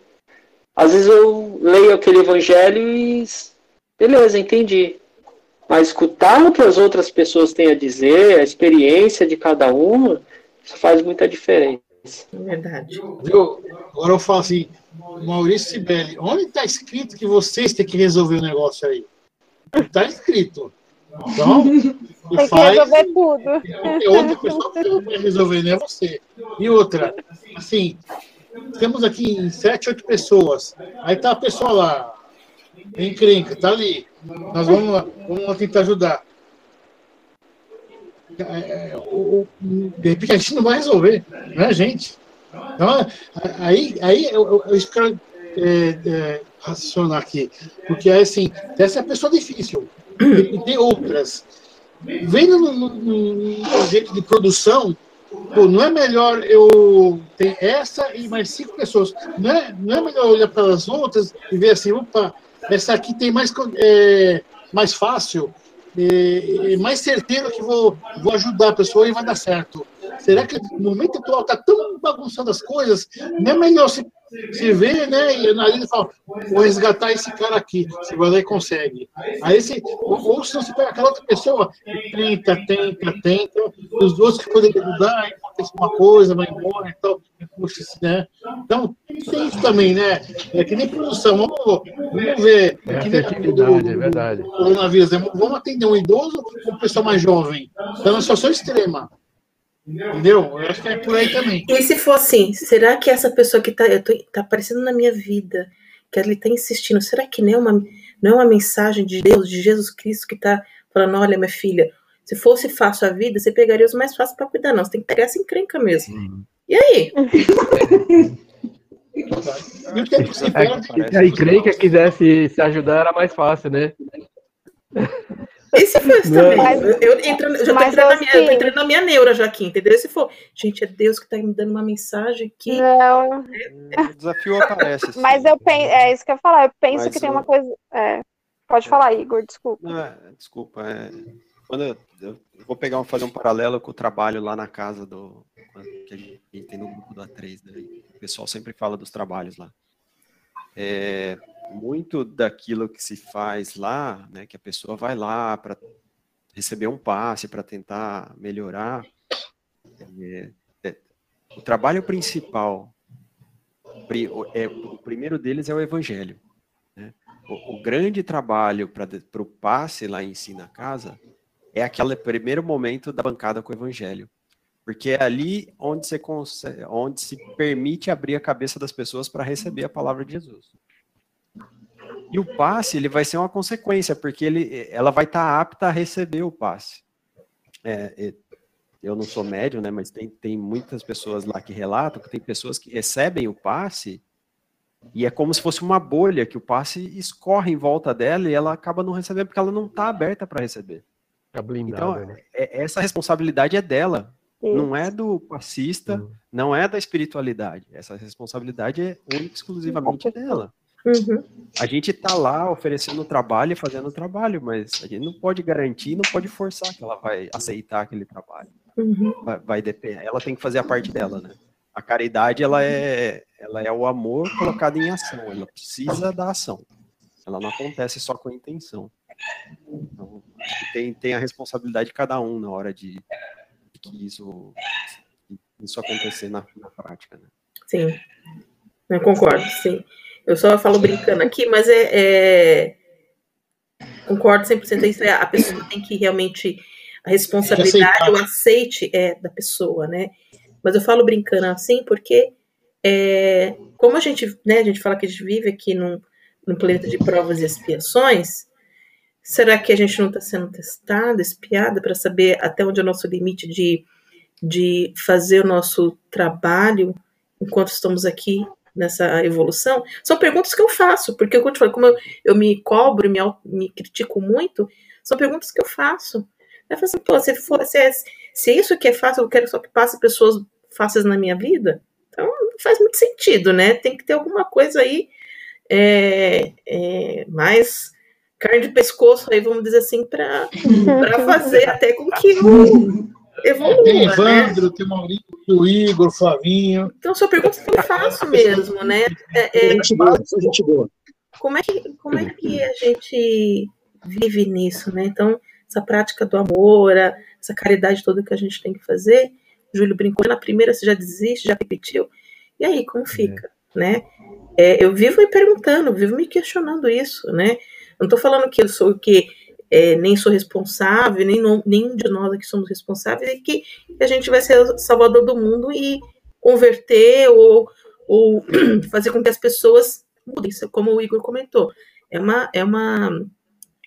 [SPEAKER 2] Às vezes eu leio aquele evangelho e beleza, entendi. Mas escutar o que as outras pessoas têm a dizer, a experiência de cada uma, isso faz muita diferença.
[SPEAKER 1] Verdade.
[SPEAKER 3] Eu, agora eu falo assim, Maurício Sibeli, onde está escrito que vocês têm que resolver o negócio aí? Está escrito. Então, (laughs)
[SPEAKER 4] tem que faz, resolver tudo.
[SPEAKER 3] É outra pessoa que vai resolver, não é você. E outra, assim, temos aqui sete, oito pessoas. Aí tá a pessoa lá, encrenca, tá ali. Nós vamos lá, vamos lá tentar ajudar. É, é de repente a gente não vai resolver, não é gente. Então, aí, aí eu, eu, eu espero é, é, racionar aqui. Porque assim, essa é a pessoa difícil e tem outras. Vendo no, no, no, jeito de produção, pô, não é melhor eu ter essa e mais cinco pessoas. Não é, não é melhor olhar para as outras e ver assim, opa, essa aqui tem mais, é, mais fácil, é, é mais certeiro que vou, vou ajudar a pessoa e vai dar certo. Será que no momento atual está tão bagunçando as coisas, não é melhor se se vê, né? E analisa e fala, vou resgatar esse cara aqui. Você vai lá e consegue. Aí você, ou, se você pega aquela outra pessoa, tenta, tenta, tenta, os outros que podem ajudar, aí acontece uma coisa, vai embora, então, puxa, né? Então, tem isso também, né? É que nem produção, vamos, vamos ver. É que nem
[SPEAKER 6] do, é verdade.
[SPEAKER 3] Coronavírus, né? vamos atender um idoso ou uma pessoa mais jovem. Então, é uma situação extrema. Entendeu? Eu acho que é por aí também.
[SPEAKER 1] E se for assim, será que essa pessoa que está tá aparecendo na minha vida, que ela está insistindo, será que não é, uma, não é uma mensagem de Deus, de Jesus Cristo, que está falando: olha, minha filha, se fosse fácil a vida, você pegaria os mais fáceis para cuidar, não. Você tem que pegar essa encrenca mesmo. Uhum. E aí? (laughs)
[SPEAKER 6] É, e a encrenca quisesse se ajudar, era mais fácil, né?
[SPEAKER 1] E se for isso também? Mas, eu, entro, já tô entrando, na minha, eu tô entrando na minha neura já aqui, entendeu? Se for, gente, é Deus que tá me dando uma mensagem que.
[SPEAKER 4] Não.
[SPEAKER 8] É, o desafio aparece.
[SPEAKER 4] Assim. Mas eu penso, é isso que eu ia falar, eu penso Mas que tem uma coisa. É, pode é. falar, Igor, desculpa.
[SPEAKER 8] Não, é, desculpa, é, quando eu, eu, vou pegar fazer um paralelo com o trabalho lá na casa do que a gente tem no grupo da 3, né? o pessoal sempre fala dos trabalhos lá. É, muito daquilo que se faz lá, né, que a pessoa vai lá para receber um passe, para tentar melhorar, é, é, o trabalho principal, é, o primeiro deles é o evangelho. Né? O, o, grande trabalho para o passe lá em si na casa é aquele primeiro momento da bancada com o evangelho. Porque é ali onde, você consegue, onde se permite abrir a cabeça das pessoas para receber a palavra de Jesus. E o passe ele vai ser uma consequência, porque ele, ela vai estar tá apta a receber o passe. É, é, eu não sou médium, né, mas tem, tem muitas pessoas lá que relatam que tem pessoas que recebem o passe e é como se fosse uma bolha que o passe escorre em volta dela e ela acaba não recebendo porque ela não está aberta para receber.
[SPEAKER 6] Tá blindada,
[SPEAKER 8] então, né? é, essa responsabilidade é dela, Isso. não é do passista, uhum. não é da espiritualidade. Essa responsabilidade é única exclusivamente dela. Uhum. A gente está lá oferecendo trabalho e fazendo trabalho, mas a gente não pode garantir, não pode forçar que ela vai aceitar aquele trabalho. Uhum. Vai, vai depender. Ela tem que fazer a parte dela, né? A caridade ela é, ela é o amor colocado em ação. Ela precisa da ação. Ela não acontece só com a intenção. Então, tem, tem a responsabilidade de cada um na hora de, de que isso, isso acontecer na, na prática. Né?
[SPEAKER 1] Sim, eu concordo, sim. Eu só falo brincando aqui, mas é. é... Concordo 100%. Isso é, a pessoa tem que realmente. A responsabilidade, o aceite é da pessoa, né? Mas eu falo brincando assim porque. É, como a gente, né, a gente fala que a gente vive aqui num, num planeta de provas e expiações, será que a gente não está sendo testada, espiada, para saber até onde é o nosso limite de, de fazer o nosso trabalho enquanto estamos aqui nessa evolução? São perguntas que eu faço, porque eu, como eu, eu me cobro e me, me critico muito, são perguntas que eu faço. Eu falo assim, pô, se, for, se, é, se é isso que é fácil, eu quero só que passe pessoas fáceis na minha vida, então não faz muito sentido, né? Tem que ter alguma coisa aí é, é, mais carne de pescoço aí, vamos dizer assim, para (laughs) fazer até com que eu (laughs) evolua.
[SPEAKER 3] Tem né? Evandro, né? tem Maurício, o Igor, o Flavinho.
[SPEAKER 1] Então, sua pergunta eu faço (laughs) mesmo, né? É, é,
[SPEAKER 5] gente boa, gente boa.
[SPEAKER 1] Como é, que, como é que a gente vive nisso, né? Então, essa prática do amor, essa caridade toda que a gente tem que fazer. O Júlio brincou na primeira, você já desiste, já repetiu. E aí, como fica, é. né? É, eu vivo me perguntando, vivo me questionando isso, né? Não estou falando que eu sou o que é, nem sou responsável, nem no, nenhum de nós aqui somos responsáveis, e que a gente vai ser salvador do mundo e converter ou, ou (clears throat) fazer com que as pessoas mudem, como o Igor comentou. É uma, é uma,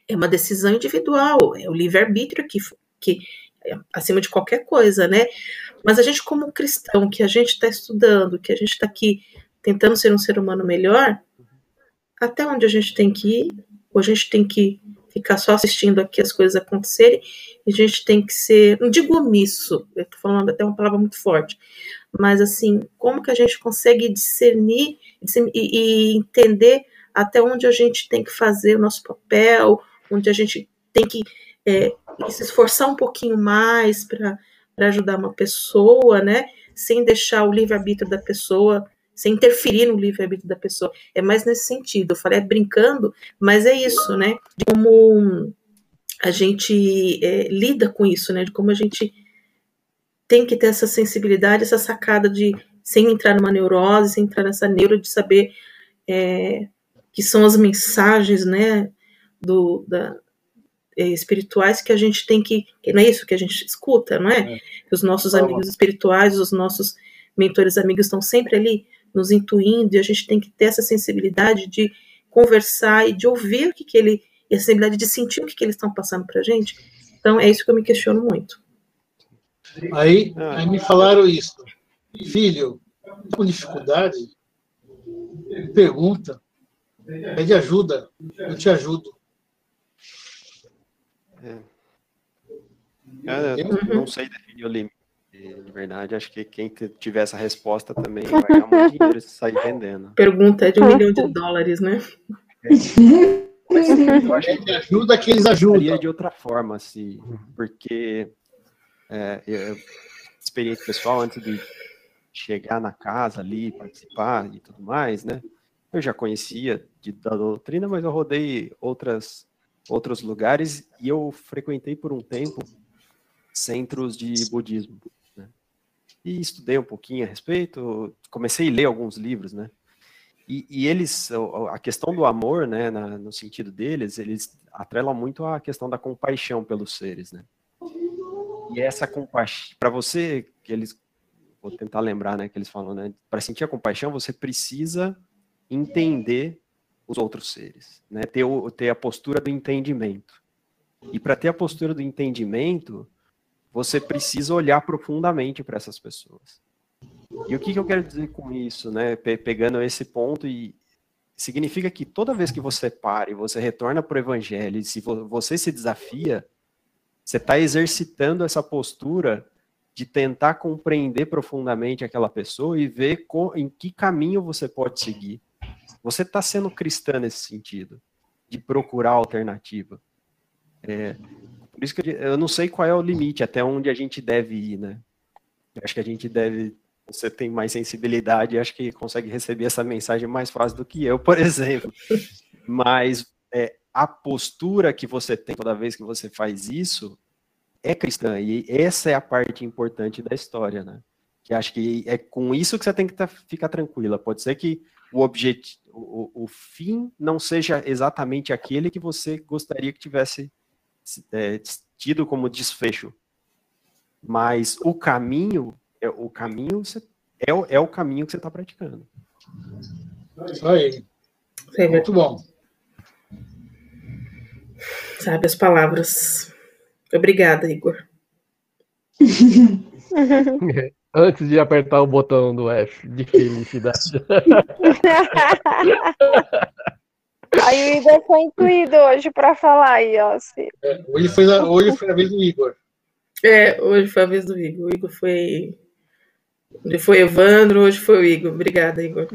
[SPEAKER 1] é uma decisão individual, é o livre-arbítrio que, que é acima de qualquer coisa, né? Mas a gente, como cristão, que a gente está estudando, que a gente está aqui tentando ser um ser humano melhor, até onde a gente tem que ir, ou a gente tem que ficar só assistindo aqui as coisas acontecerem, a gente tem que ser, não digo omisso, eu tô falando até uma palavra muito forte, mas assim, como que a gente consegue discernir e, e entender até onde a gente tem que fazer o nosso papel, onde a gente tem que é, se esforçar um pouquinho mais para ajudar uma pessoa, né? Sem deixar o livre-arbítrio da pessoa sem interferir no livre-arbítrio da pessoa. É mais nesse sentido. Eu falei é brincando, mas é isso, né? De como a gente é, lida com isso, né? De como a gente tem que ter essa sensibilidade, essa sacada de sem entrar numa neurose, sem entrar nessa neuro de saber é, que são as mensagens, né? Do, da, é, espirituais que a gente tem que, não é isso que a gente escuta, não é? é. Os nossos amigos espirituais, os nossos mentores amigos estão sempre ali nos intuindo, e a gente tem que ter essa sensibilidade de conversar e de ouvir o que, que ele, e a sensibilidade de sentir o que, que eles estão passando para a gente. Então, é isso que eu me questiono muito.
[SPEAKER 3] Aí, aí me falaram isso. Filho, com dificuldade, pergunta, pede ajuda, eu te ajudo.
[SPEAKER 8] É. Eu uhum. não sei definir o limite, de verdade. Acho que quem tiver essa resposta também vai ganhar muito dinheiro se sair vendendo. (laughs)
[SPEAKER 1] Pergunta é de um milhão de dólares, né?
[SPEAKER 3] É. Mas, (laughs) eu acho que ajuda que eles ajudam.
[SPEAKER 8] de outra forma, assim, porque é, eu, experiência pessoal, antes de chegar na casa ali, participar e tudo mais, né? Eu já conhecia de, da doutrina, mas eu rodei outras, outros lugares e eu frequentei por um tempo centros de budismo. E estudei um pouquinho a respeito, comecei a ler alguns livros, né? E, e eles, a questão do amor, né, na, no sentido deles, eles atrelam muito a questão da compaixão pelos seres, né? E essa compaixão, para você, que eles, vou tentar lembrar, né, que eles falam, né, para sentir a compaixão, você precisa entender os outros seres, né, ter, o, ter a postura do entendimento. E para ter a postura do entendimento, você precisa olhar profundamente para essas pessoas. E o que, que eu quero dizer com isso, né? pegando esse ponto e significa que toda vez que você para e você retorna para o evangelho, e se você se desafia, você está exercitando essa postura de tentar compreender profundamente aquela pessoa e ver em que caminho você pode seguir. Você está sendo cristã nesse sentido, de procurar alternativa. É, por isso que eu não sei qual é o limite, até onde a gente deve ir, né? Eu acho que a gente deve. Você tem mais sensibilidade, acho que consegue receber essa mensagem mais fácil do que eu, por (laughs) exemplo. Mas é, a postura que você tem toda vez que você faz isso é cristã. E essa é a parte importante da história, né? Que acho que é com isso que você tem que tá, ficar tranquila. Pode ser que o objetivo, o, o, fim não seja exatamente aquele que você gostaria que tivesse é, tido como desfecho, mas o caminho é o caminho é, é o caminho que você está praticando.
[SPEAKER 3] Isso aí. Muito bom.
[SPEAKER 1] Sabe as palavras. Obrigada, Igor. (laughs)
[SPEAKER 6] Antes de apertar o botão do F de felicidade. (laughs)
[SPEAKER 4] Aí o Igor foi incluído hoje para falar aí, ó.
[SPEAKER 3] É, hoje, foi a, hoje foi a vez do Igor.
[SPEAKER 1] É, hoje foi a vez do Igor. O Igor foi. Ele foi Evandro, hoje foi o Igor. Obrigada, Igor.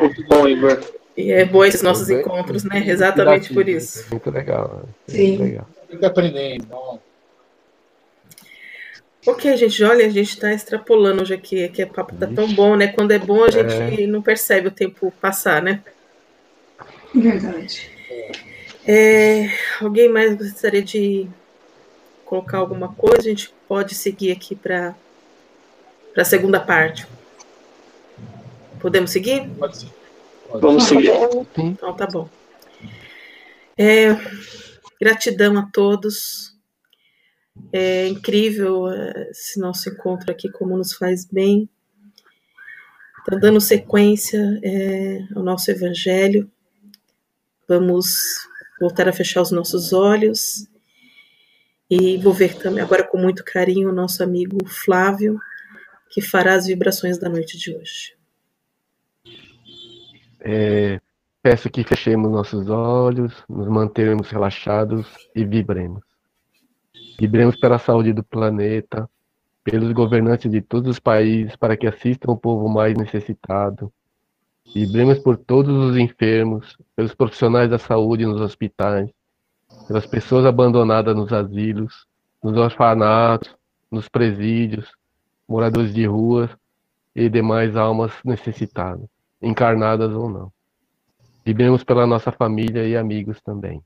[SPEAKER 2] Muito bom, Igor.
[SPEAKER 1] E é bom esses nossos encontros, né? Exatamente por isso.
[SPEAKER 6] Muito legal.
[SPEAKER 1] Né? Sim. Muito legal.
[SPEAKER 3] Fica aprendendo. Bom.
[SPEAKER 1] Ok, gente, olha, a gente está extrapolando hoje aqui, que o papo tá tão bom, né? Quando é bom, a gente é. não percebe o tempo passar, né?
[SPEAKER 7] Verdade.
[SPEAKER 1] É, alguém mais gostaria de colocar alguma coisa? A gente pode seguir aqui para a segunda parte. Podemos seguir?
[SPEAKER 2] Pode ser. Vamos seguir.
[SPEAKER 1] Então tá bom. É, gratidão a todos. É incrível é, esse nosso encontro aqui, como nos faz bem. Está dando sequência é, ao nosso evangelho. Vamos voltar a fechar os nossos olhos e vou ver também agora com muito carinho o nosso amigo Flávio, que fará as vibrações da noite de hoje.
[SPEAKER 6] É, peço que fechemos nossos olhos, nos mantermos relaxados e vibremos. Vibremos pela saúde do planeta, pelos governantes de todos os países para que assistam o povo mais necessitado, Vibremos por todos os enfermos, pelos profissionais da saúde nos hospitais, pelas pessoas abandonadas nos asilos, nos orfanatos, nos presídios, moradores de ruas e demais almas necessitadas, encarnadas ou não. Vibremos pela nossa família e amigos também.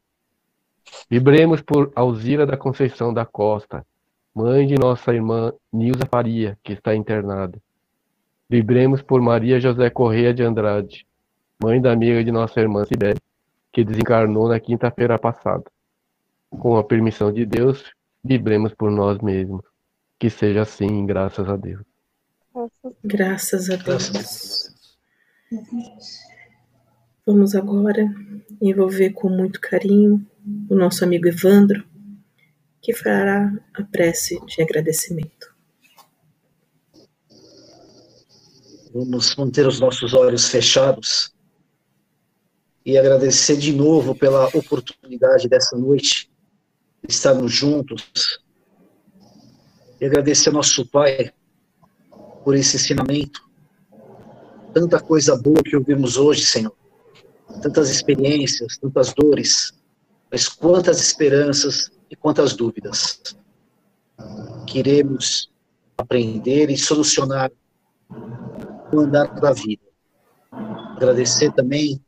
[SPEAKER 6] Vibremos por Alzira da Conceição da Costa, mãe de nossa irmã Nilza Faria, que está internada. Vibremos por Maria José Correia de Andrade, mãe da amiga de nossa irmã Sibeli, que desencarnou na quinta-feira passada. Com a permissão de Deus, vibremos por nós mesmos. Que seja assim, graças a Deus.
[SPEAKER 1] Graças a Deus. Vamos agora envolver com muito carinho o nosso amigo Evandro, que fará a prece de agradecimento.
[SPEAKER 5] Vamos manter os nossos olhos fechados e agradecer de novo pela oportunidade dessa noite estarmos juntos. E agradecer ao nosso Pai por esse ensinamento. Tanta coisa boa que ouvimos hoje, Senhor. Tantas experiências, tantas dores, mas quantas esperanças e quantas dúvidas. Queremos aprender e solucionar o andar da vida. Agradecer também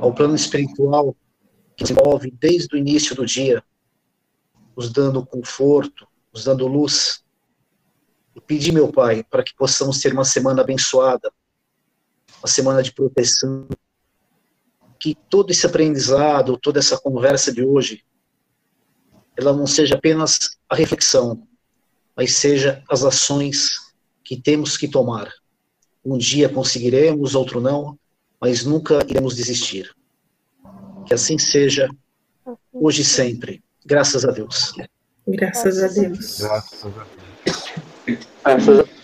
[SPEAKER 5] ao plano espiritual que se envolve desde o início do dia, nos dando conforto, nos dando luz. E pedir, meu Pai, para que possamos ter uma semana abençoada, uma semana de proteção, que todo esse aprendizado, toda essa conversa de hoje, ela não seja apenas a reflexão, mas seja as ações que temos que tomar. Um dia conseguiremos, outro não, mas nunca iremos desistir. Que assim seja, hoje e sempre. Graças a Deus.
[SPEAKER 1] Graças a Deus.
[SPEAKER 6] Graças a Deus.
[SPEAKER 2] Graças a